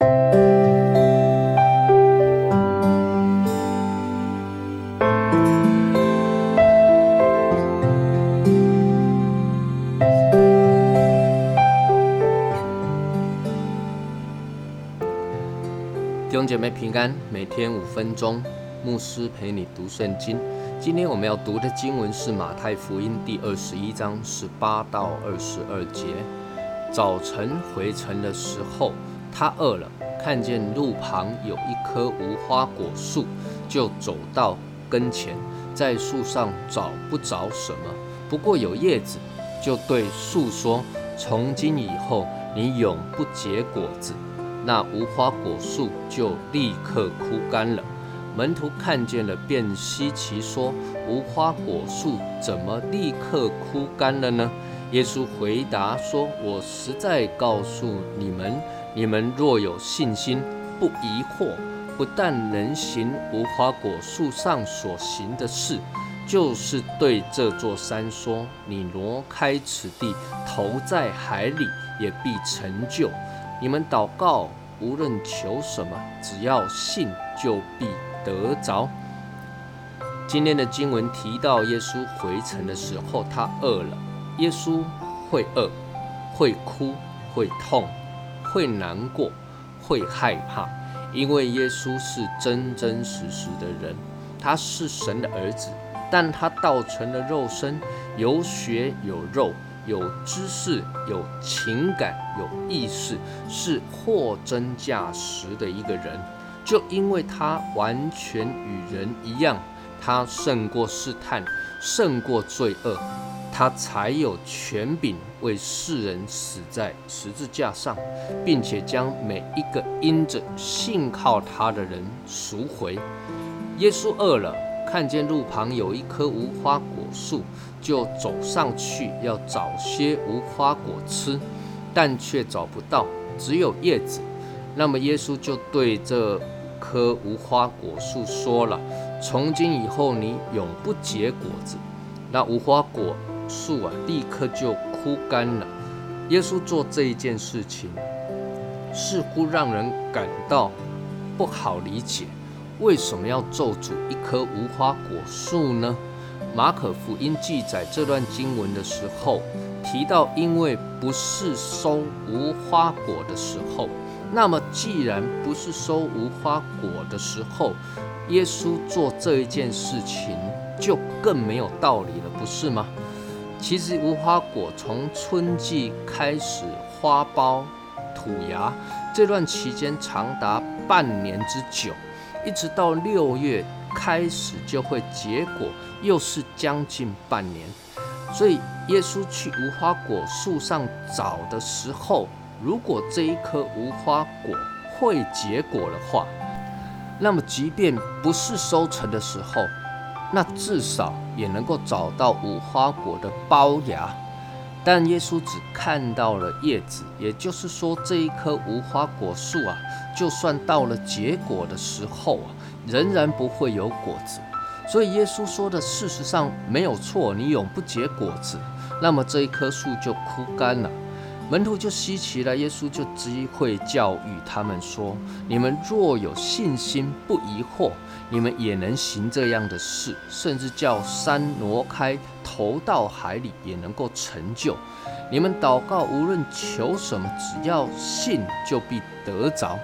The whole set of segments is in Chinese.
弟兄姐妹平安，每天五分钟，牧师陪你读圣经。今天我们要读的经文是马太福音第二十一章十八到二十二节。早晨回城的时候，他饿了，看见路旁有一棵无花果树，就走到跟前，在树上找不着什么，不过有叶子，就对树说：“从今以后，你永不结果子。”那无花果树就立刻枯干了。门徒看见了，便稀奇说：“无花果树怎么立刻枯干了呢？”耶稣回答说：“我实在告诉你们，你们若有信心，不疑惑，不但能行无花果树上所行的事，就是对这座山说：‘你挪开此地，投在海里，也必成就。’你们祷告，无论求什么，只要信，就必得着。今天的经文提到，耶稣回城的时候，他饿了。耶稣会饿，会哭，会痛，会难过，会害怕，因为耶稣是真真实实的人，他是神的儿子，但他道成了肉身，有血有肉。有知识、有情感、有意识，是货真价实的一个人。就因为他完全与人一样，他胜过试探，胜过罪恶，他才有权柄为世人死在十字架上，并且将每一个因着信靠他的人赎回。耶稣饿了。看见路旁有一棵无花果树，就走上去要找些无花果吃，但却找不到，只有叶子。那么耶稣就对这棵无花果树说了：“从今以后，你永不结果子。”那无花果树啊，立刻就枯干了。耶稣做这一件事情，似乎让人感到不好理解。为什么要咒诅一棵无花果树呢？马可福音记载这段经文的时候，提到因为不是收无花果的时候，那么既然不是收无花果的时候，耶稣做这一件事情就更没有道理了，不是吗？其实无花果从春季开始花苞、吐芽，这段期间长达半年之久。一直到六月开始就会结果，又是将近半年。所以耶稣去无花果树上找的时候，如果这一棵无花果会结果的话，那么即便不是收成的时候，那至少也能够找到无花果的包芽。但耶稣只看到了叶子，也就是说，这一棵无花果树啊，就算到了结果的时候啊，仍然不会有果子。所以耶稣说的事实上没有错，你永不结果子，那么这一棵树就枯干了。门徒就稀奇了，耶稣就机会教育他们说：“你们若有信心，不疑惑，你们也能行这样的事，甚至叫山挪开，投到海里，也能够成就。你们祷告，无论求什么，只要信，就必得着。”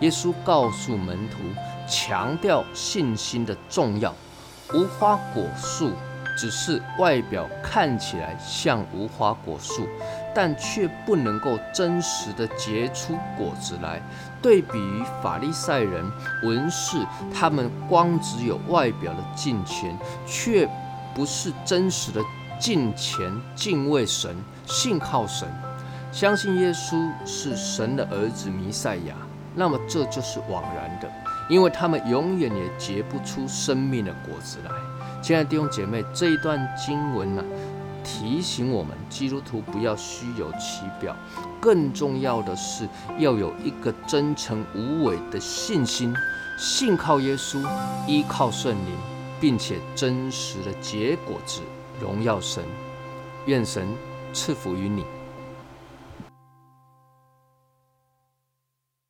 耶稣告诉门徒，强调信心的重要。无花果树。只是外表看起来像无花果树，但却不能够真实的结出果子来。对比于法利赛人、文士，他们光只有外表的敬虔，却不是真实的敬虔、敬畏神、信靠神、相信耶稣是神的儿子弥赛亚。那么这就是枉然的，因为他们永远也结不出生命的果子来。亲爱的弟兄姐妹，这一段经文呢，提醒我们基督徒不要虚有其表，更重要的是要有一个真诚无伪的信心，信靠耶稣，依靠圣灵，并且真实的结果子，荣耀神。愿神赐福于你。